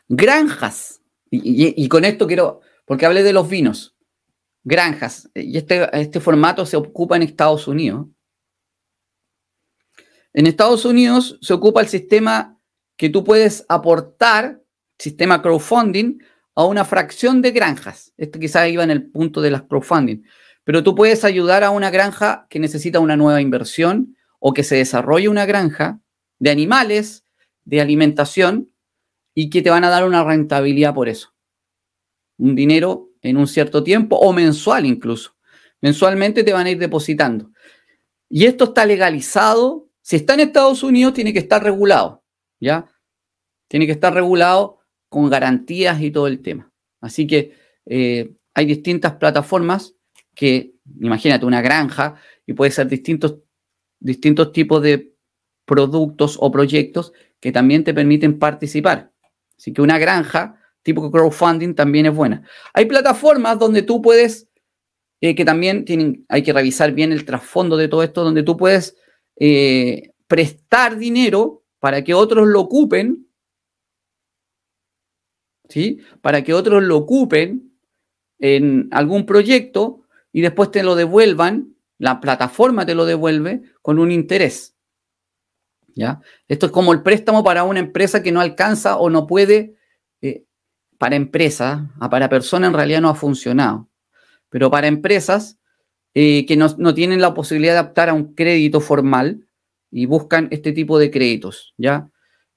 Granjas. Y, con esto quiero, porque hablé de los vinos. Granjas. Y este, este formato se ocupa en Estados Unidos. En Estados Unidos se ocupa el sistema que tú puedes aportar, sistema crowdfunding, a una fracción de granjas. Esto quizás iba en el punto de las crowdfunding. Pero tú puedes ayudar a una granja que necesita una nueva inversión o que se desarrolle una granja de animales, de alimentación, y que te van a dar una rentabilidad por eso. Un dinero en un cierto tiempo o mensual incluso. Mensualmente te van a ir depositando. Y esto está legalizado. Si está en Estados Unidos, tiene que estar regulado. ¿Ya? Tiene que estar regulado con garantías y todo el tema. Así que eh, hay distintas plataformas que, imagínate, una granja y puede ser distintos, distintos tipos de productos o proyectos que también te permiten participar. Así que una granja tipo crowdfunding también es buena. Hay plataformas donde tú puedes, eh, que también tienen, hay que revisar bien el trasfondo de todo esto, donde tú puedes eh, prestar dinero para que otros lo ocupen, ¿sí? Para que otros lo ocupen en algún proyecto y después te lo devuelvan, la plataforma te lo devuelve con un interés. ¿Ya? Esto es como el préstamo para una empresa que no alcanza o no puede, eh, para empresa, ah, para persona en realidad no ha funcionado, pero para empresas eh, que no, tienen la posibilidad de optar a un crédito formal y buscan este tipo de créditos, ¿ya?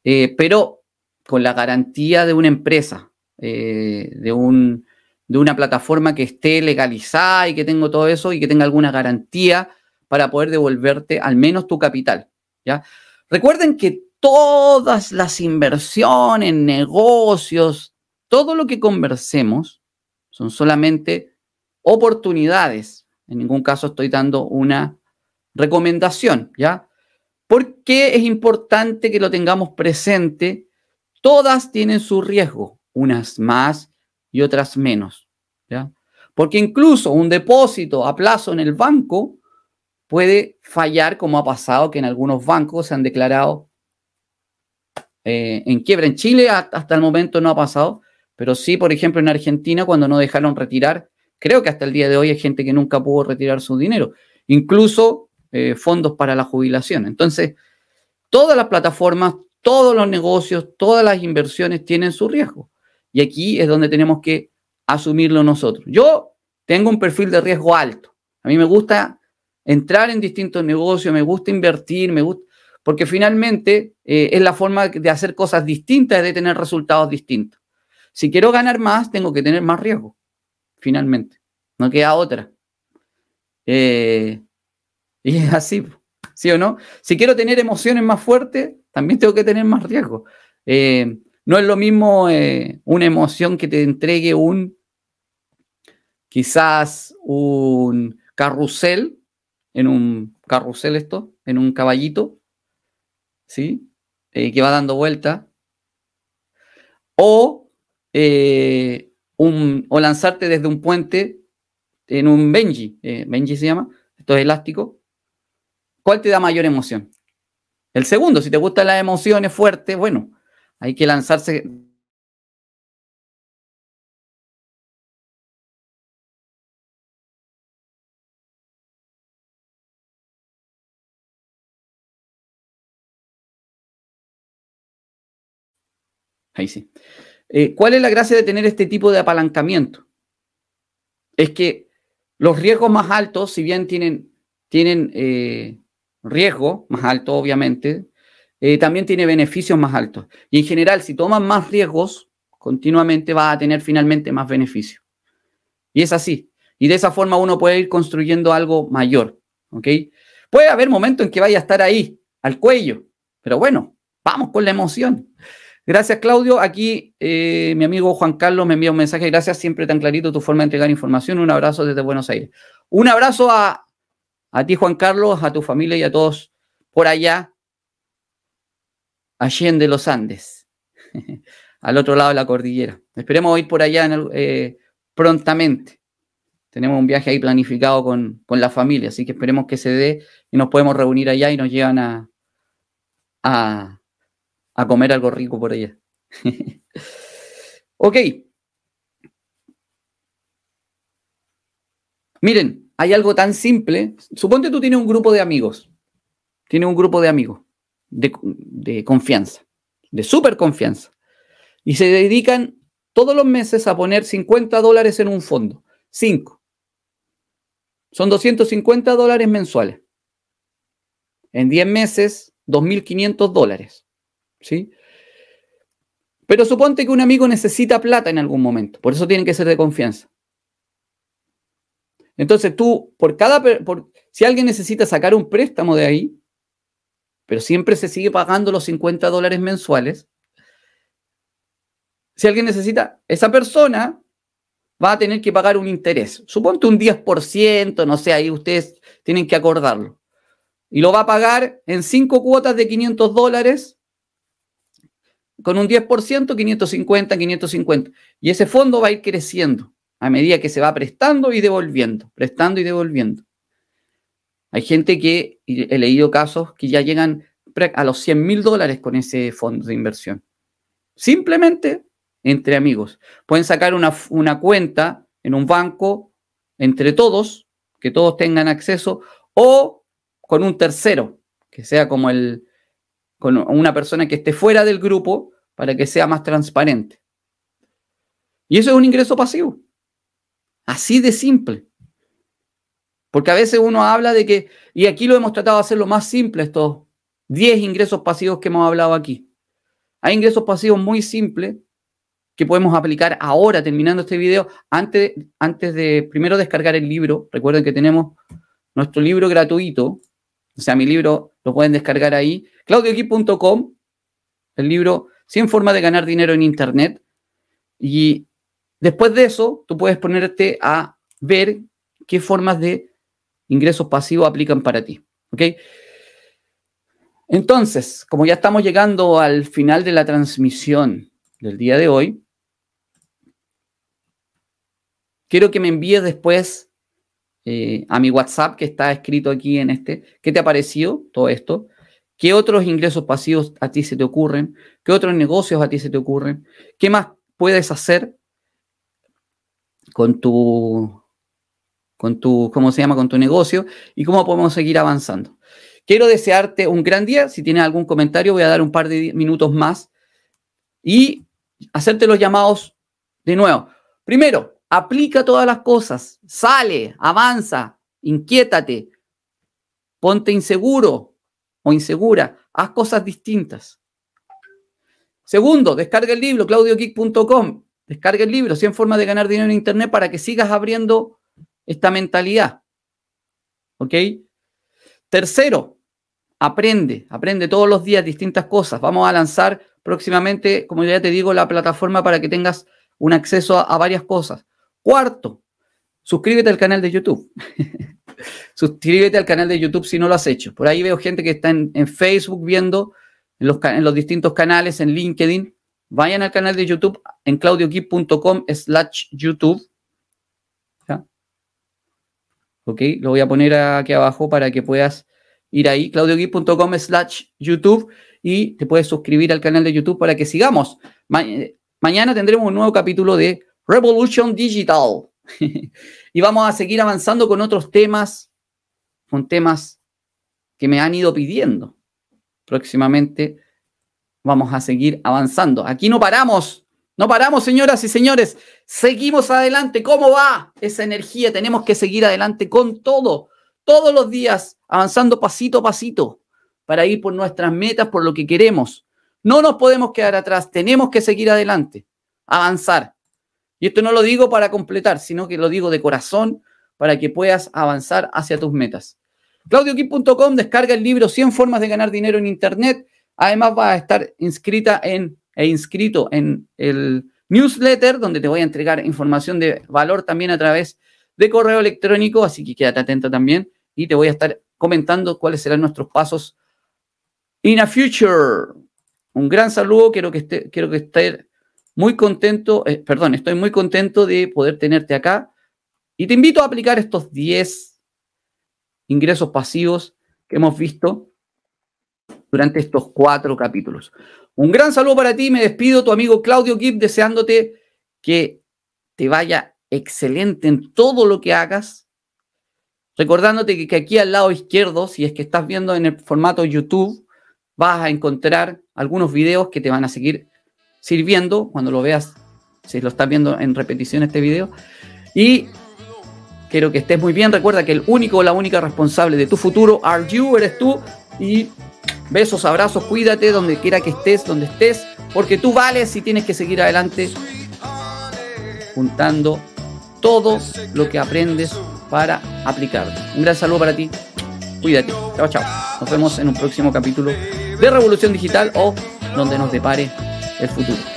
Eh, pero con la garantía de una empresa, de un de una plataforma que esté legalizada y que tenga todo eso y que tenga alguna garantía para poder devolverte al menos tu capital. ¿ya? Recuerden que todas las inversiones, negocios, todo lo que conversemos son solamente oportunidades. En ningún caso estoy dando una recomendación, ¿ya? ¿Por qué es importante que lo tengamos presente? Todas tienen su riesgo, unas más y otras menos. ¿ya? Porque incluso un depósito a plazo en el banco puede fallar, como ha pasado que en algunos bancos se han declarado eh, en quiebra. En Chile hasta el momento no ha pasado, pero sí, por ejemplo, en Argentina, cuando no dejaron retirar, creo que hasta el día de hoy hay gente que nunca pudo retirar su dinero, incluso eh, fondos para la jubilación. Entonces, todas las plataformas, todos los negocios, todas las inversiones tienen su riesgo. Y aquí es donde tenemos que asumirlo nosotros. Yo tengo un perfil de riesgo alto. A mí me gusta entrar en distintos negocios, me gusta invertir, me gusta, porque finalmente eh, es la forma de hacer cosas distintas, de tener resultados distintos. Si quiero ganar más, tengo que tener más riesgo, finalmente. No queda otra. Eh, y es así, ¿sí o no? Si quiero tener emociones más fuertes, también tengo que tener más riesgo. Eh, no es lo mismo una emoción que te entregue un, quizás un carrusel, en un carrusel esto, en un caballito, ¿sí? Eh, que va dando vuelta. O, eh, un, o lanzarte desde un puente en un Benji, eh, Benji se llama, esto es elástico. ¿Cuál te da mayor emoción? El segundo, si te gustan las emociones fuertes, bueno, hay que lanzarse Ahí sí. Eh, ¿Cuál es la gracia de tener este tipo de apalancamiento? Es que los riesgos más altos, si bien tienen, tienen eh, riesgo más alto, obviamente, eh, también tiene beneficios más altos. Y en general, si toman más riesgos, continuamente va a tener finalmente más beneficios. Y es así. Y de esa forma uno puede ir construyendo algo mayor. ¿Ok? Puede haber momentos en que vaya a estar ahí, al cuello. Pero bueno, vamos con la emoción. Gracias, Claudio. Aquí eh, mi amigo Juan Carlos me envía un mensaje. Gracias, siempre tan clarito tu forma de entregar información. Un abrazo desde Buenos Aires. Un abrazo a, a ti, Juan Carlos, a tu familia y a todos por allá, de los Andes, al otro lado de la cordillera. Esperemos ir por allá eh, prontamente. Tenemos un viaje ahí planificado con, con, la familia, así que esperemos que se dé y nos podemos reunir allá y nos llevan a, a a comer algo rico por allá. ok. Miren, hay algo tan simple. Suponte tú tienes un grupo de amigos. Tienes un grupo de amigos de, confianza, de súper confianza. Y se dedican todos los meses a poner 50 dólares en un fondo. 5. Son 250 dólares mensuales. En 10 meses, 2.500 dólares. ¿sí? Pero suponte que un amigo necesita plata en algún momento, por eso tiene que ser de confianza. Entonces tú, por cada, por, si alguien necesita sacar un préstamo de ahí, pero siempre se sigue pagando los 50 dólares mensuales, si alguien necesita, esa persona va a tener que pagar un interés. Suponte un 10%, no sé, ahí ustedes tienen que acordarlo. Y lo va a pagar en cinco cuotas de 500 dólares con un 10%, 550, 550. Y ese fondo va a ir creciendo a medida que se va prestando y devolviendo, prestando y devolviendo. Hay gente que, he leído casos que ya llegan a los 100 mil dólares con ese fondo de inversión. Simplemente entre amigos. Pueden sacar una, una cuenta en un banco entre todos, que todos tengan acceso, o con un tercero, que sea como el, con una persona que esté fuera del grupo para que sea más transparente. Y eso es un ingreso pasivo. Así de simple. Porque a veces uno habla de que, y aquí lo hemos tratado de hacer lo más simple, estos 10 ingresos pasivos que hemos hablado aquí. Hay ingresos pasivos muy simples que podemos aplicar ahora, terminando este video, antes, antes de primero descargar el libro. Recuerden que tenemos nuestro libro gratuito, o sea, mi libro lo pueden descargar ahí, claudioqui.com, el libro 100 formas de ganar dinero en Internet. Y después de eso, tú puedes ponerte a ver qué formas de ingresos pasivos aplican para ti. ¿Ok? Entonces, como ya estamos llegando al final de la transmisión del día de hoy, quiero que me envíes después eh, a mi WhatsApp que está escrito aquí en este. ¿Qué te ha parecido todo esto? ¿Qué otros ingresos pasivos a ti se te ocurren? ¿Qué otros negocios a ti se te ocurren? ¿Qué más puedes hacer con tu, con tu, ¿cómo se llama? Con tu negocio y cómo podemos seguir avanzando. Quiero desearte un gran día. Si tienes algún comentario, voy a dar un par de minutos más y hacerte los llamados de nuevo. Primero, aplica todas las cosas. Sale, avanza, inquiétate, ponte inseguro o insegura, haz cosas distintas. Segundo, descarga el libro claudiogeek.com. Descarga el libro 100 formas de ganar dinero en internet para que sigas abriendo esta mentalidad. ¿Ok? Tercero, aprende, aprende todos los días distintas cosas. Vamos a lanzar próximamente, como ya te digo, la plataforma para que tengas un acceso a, varias cosas. Cuarto, suscríbete al canal de YouTube. suscríbete al canal de YouTube si no lo has hecho. Por ahí veo gente que está en, Facebook viendo, en los, en los, distintos canales, en LinkedIn. Vayan al canal de YouTube en claudiokeep.com slash YouTube ¿ok? Lo voy a poner aquí abajo para que puedas ir ahí, claudiogui.com slash YouTube y te puedes suscribir al canal de YouTube para que sigamos. mañana tendremos un nuevo capítulo de Revolution Digital y vamos a seguir avanzando con otros temas, con temas que me han ido pidiendo. Próximamente vamos a seguir avanzando. Aquí no paramos. No paramos, señoras y señores. Seguimos adelante. ¿Cómo va esa energía? Tenemos que seguir adelante con todo, todos los días, avanzando pasito a pasito para ir por nuestras metas, por lo que queremos. No nos podemos quedar atrás. Tenemos que seguir adelante, avanzar. Y esto no lo digo para completar, sino que lo digo de corazón para que puedas avanzar hacia tus metas. ClaudioKip.com descarga el libro 100 formas de ganar dinero en Internet. Además, va a estar inscrita en e inscrito en el newsletter, donde te voy a entregar información de valor también a través de correo electrónico, así que quédate atento también y te voy a estar comentando cuáles serán nuestros pasos in a future. Un gran saludo, quiero que esté, quiero que esté muy contento, eh, perdón, estoy muy contento de poder tenerte acá y te invito a aplicar estos 10 ingresos pasivos que hemos visto durante estos cuatro capítulos. Un gran saludo para ti, me despido, tu amigo Claudio Gibb, deseándote que te vaya excelente en todo lo que hagas. Recordándote que, aquí al lado izquierdo, si es que estás viendo en el formato YouTube, vas a encontrar algunos videos que te van a seguir sirviendo cuando lo veas, si lo estás viendo en repetición este video. Y quiero que estés muy bien. Recuerda que el único o la única responsable de tu futuro, are you, eres tú. Y Besos, abrazos, cuídate donde quiera que estés, donde estés, porque tú vales y tienes que seguir adelante juntando todo lo que aprendes para aplicarlo. Un gran saludo para ti. Cuídate. Chao, chao. Nos vemos en un próximo capítulo de Revolución Digital o donde nos depare el futuro.